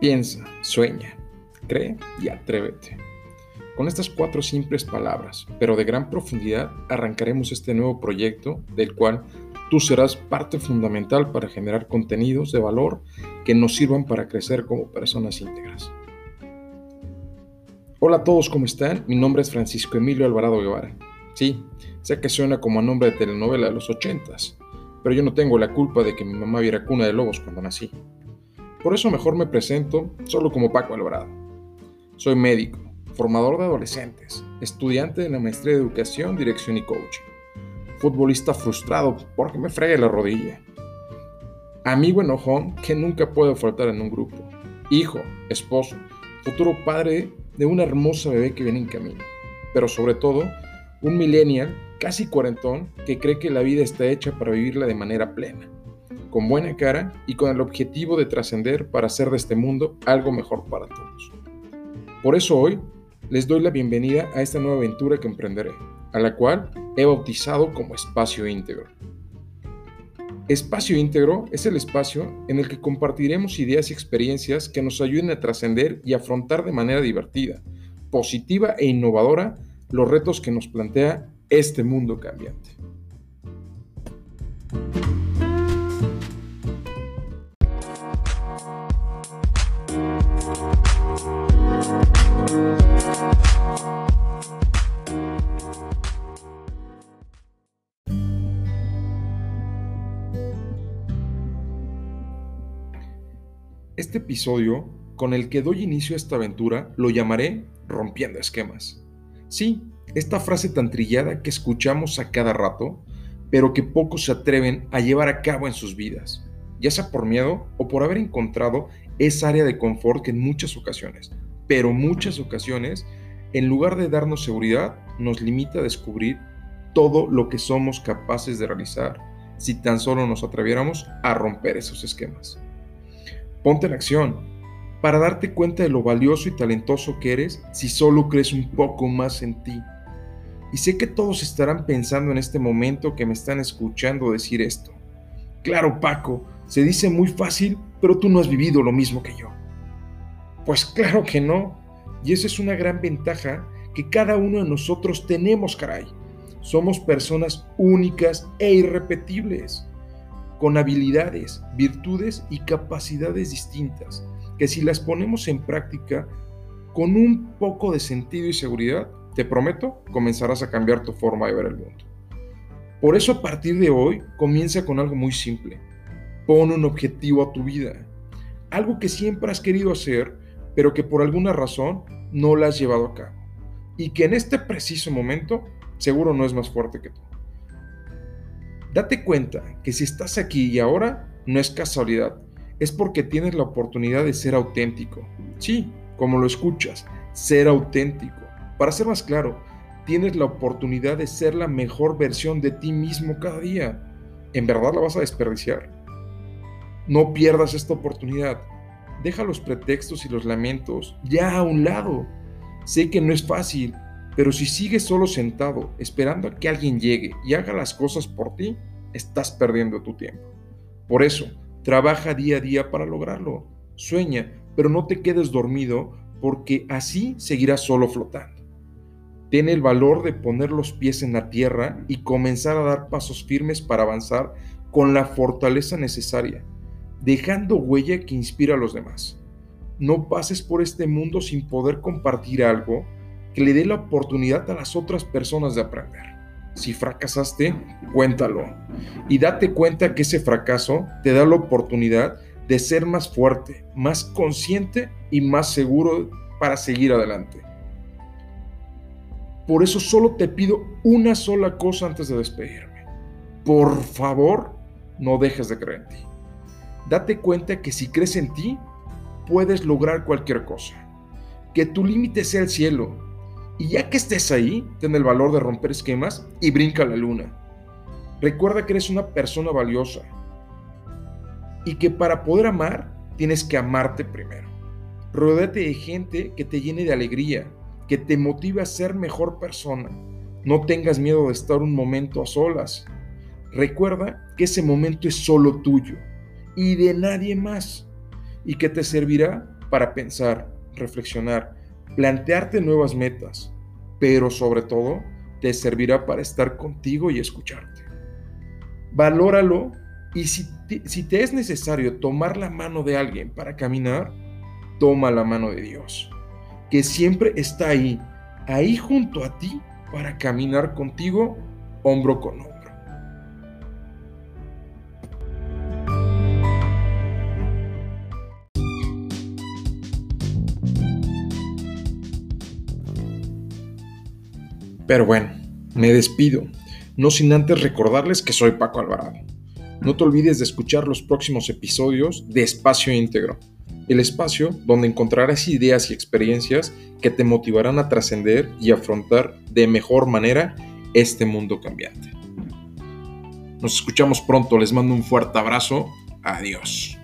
Piensa, sueña, cree y atrévete. Con estas cuatro simples palabras, pero de gran profundidad, arrancaremos este nuevo proyecto del cual tú serás parte fundamental para generar contenidos de valor que nos sirvan para crecer como personas íntegras. Hola a todos, ¿cómo están? Mi nombre es Francisco Emilio Alvarado Guevara. Sí, sé que suena como a nombre de telenovela de los ochentas, pero yo no tengo la culpa de que mi mamá viera cuna de lobos cuando nací. Por eso mejor me presento solo como Paco Alvarado. Soy médico, formador de adolescentes, estudiante de la maestría de educación, dirección y coaching, futbolista frustrado porque me fregue la rodilla, amigo enojón que nunca puede faltar en un grupo, hijo, esposo, futuro padre de una hermosa bebé que viene en camino, pero sobre todo un millennial casi cuarentón que cree que la vida está hecha para vivirla de manera plena con buena cara y con el objetivo de trascender para hacer de este mundo algo mejor para todos. Por eso hoy les doy la bienvenida a esta nueva aventura que emprenderé, a la cual he bautizado como Espacio Íntegro. Espacio Íntegro es el espacio en el que compartiremos ideas y experiencias que nos ayuden a trascender y afrontar de manera divertida, positiva e innovadora los retos que nos plantea este mundo cambiante. Este episodio, con el que doy inicio a esta aventura, lo llamaré Rompiendo Esquemas. Sí, esta frase tan trillada que escuchamos a cada rato, pero que pocos se atreven a llevar a cabo en sus vidas, ya sea por miedo o por haber encontrado esa área de confort que en muchas ocasiones, pero muchas ocasiones, en lugar de darnos seguridad, nos limita a descubrir todo lo que somos capaces de realizar si tan solo nos atreviéramos a romper esos esquemas. Ponte en acción para darte cuenta de lo valioso y talentoso que eres si solo crees un poco más en ti. Y sé que todos estarán pensando en este momento que me están escuchando decir esto. Claro, Paco, se dice muy fácil, pero tú no has vivido lo mismo que yo. Pues claro que no. Y esa es una gran ventaja que cada uno de nosotros tenemos, caray. Somos personas únicas e irrepetibles con habilidades, virtudes y capacidades distintas, que si las ponemos en práctica con un poco de sentido y seguridad, te prometo, comenzarás a cambiar tu forma de ver el mundo. Por eso a partir de hoy comienza con algo muy simple. Pon un objetivo a tu vida. Algo que siempre has querido hacer, pero que por alguna razón no lo has llevado a cabo. Y que en este preciso momento seguro no es más fuerte que tú. Date cuenta que si estás aquí y ahora, no es casualidad, es porque tienes la oportunidad de ser auténtico. Sí, como lo escuchas, ser auténtico. Para ser más claro, tienes la oportunidad de ser la mejor versión de ti mismo cada día. ¿En verdad la vas a desperdiciar? No pierdas esta oportunidad. Deja los pretextos y los lamentos ya a un lado. Sé que no es fácil, pero si sigues solo sentado esperando a que alguien llegue y haga las cosas por ti, estás perdiendo tu tiempo. Por eso, trabaja día a día para lograrlo. Sueña, pero no te quedes dormido porque así seguirás solo flotando. Ten el valor de poner los pies en la tierra y comenzar a dar pasos firmes para avanzar con la fortaleza necesaria, dejando huella que inspira a los demás. No pases por este mundo sin poder compartir algo que le dé la oportunidad a las otras personas de aprender. Si fracasaste, cuéntalo y date cuenta que ese fracaso te da la oportunidad de ser más fuerte, más consciente y más seguro para seguir adelante. Por eso solo te pido una sola cosa antes de despedirme. Por favor, no dejes de creer en ti. Date cuenta que si crees en ti, puedes lograr cualquier cosa. Que tu límite sea el cielo y ya que estés ahí, ten el valor de romper esquemas y brinca a la luna. Recuerda que eres una persona valiosa y que para poder amar tienes que amarte primero. Rodéate de gente que te llene de alegría, que te motive a ser mejor persona. No tengas miedo de estar un momento a solas. Recuerda que ese momento es solo tuyo y de nadie más y que te servirá para pensar, reflexionar, plantearte nuevas metas, pero sobre todo te servirá para estar contigo y escucharte. Valóralo y si te, si te es necesario tomar la mano de alguien para caminar, toma la mano de Dios, que siempre está ahí, ahí junto a ti para caminar contigo hombro con hombro. Pero bueno, me despido, no sin antes recordarles que soy Paco Alvarado. No te olvides de escuchar los próximos episodios de Espacio Íntegro, el espacio donde encontrarás ideas y experiencias que te motivarán a trascender y afrontar de mejor manera este mundo cambiante. Nos escuchamos pronto, les mando un fuerte abrazo, adiós.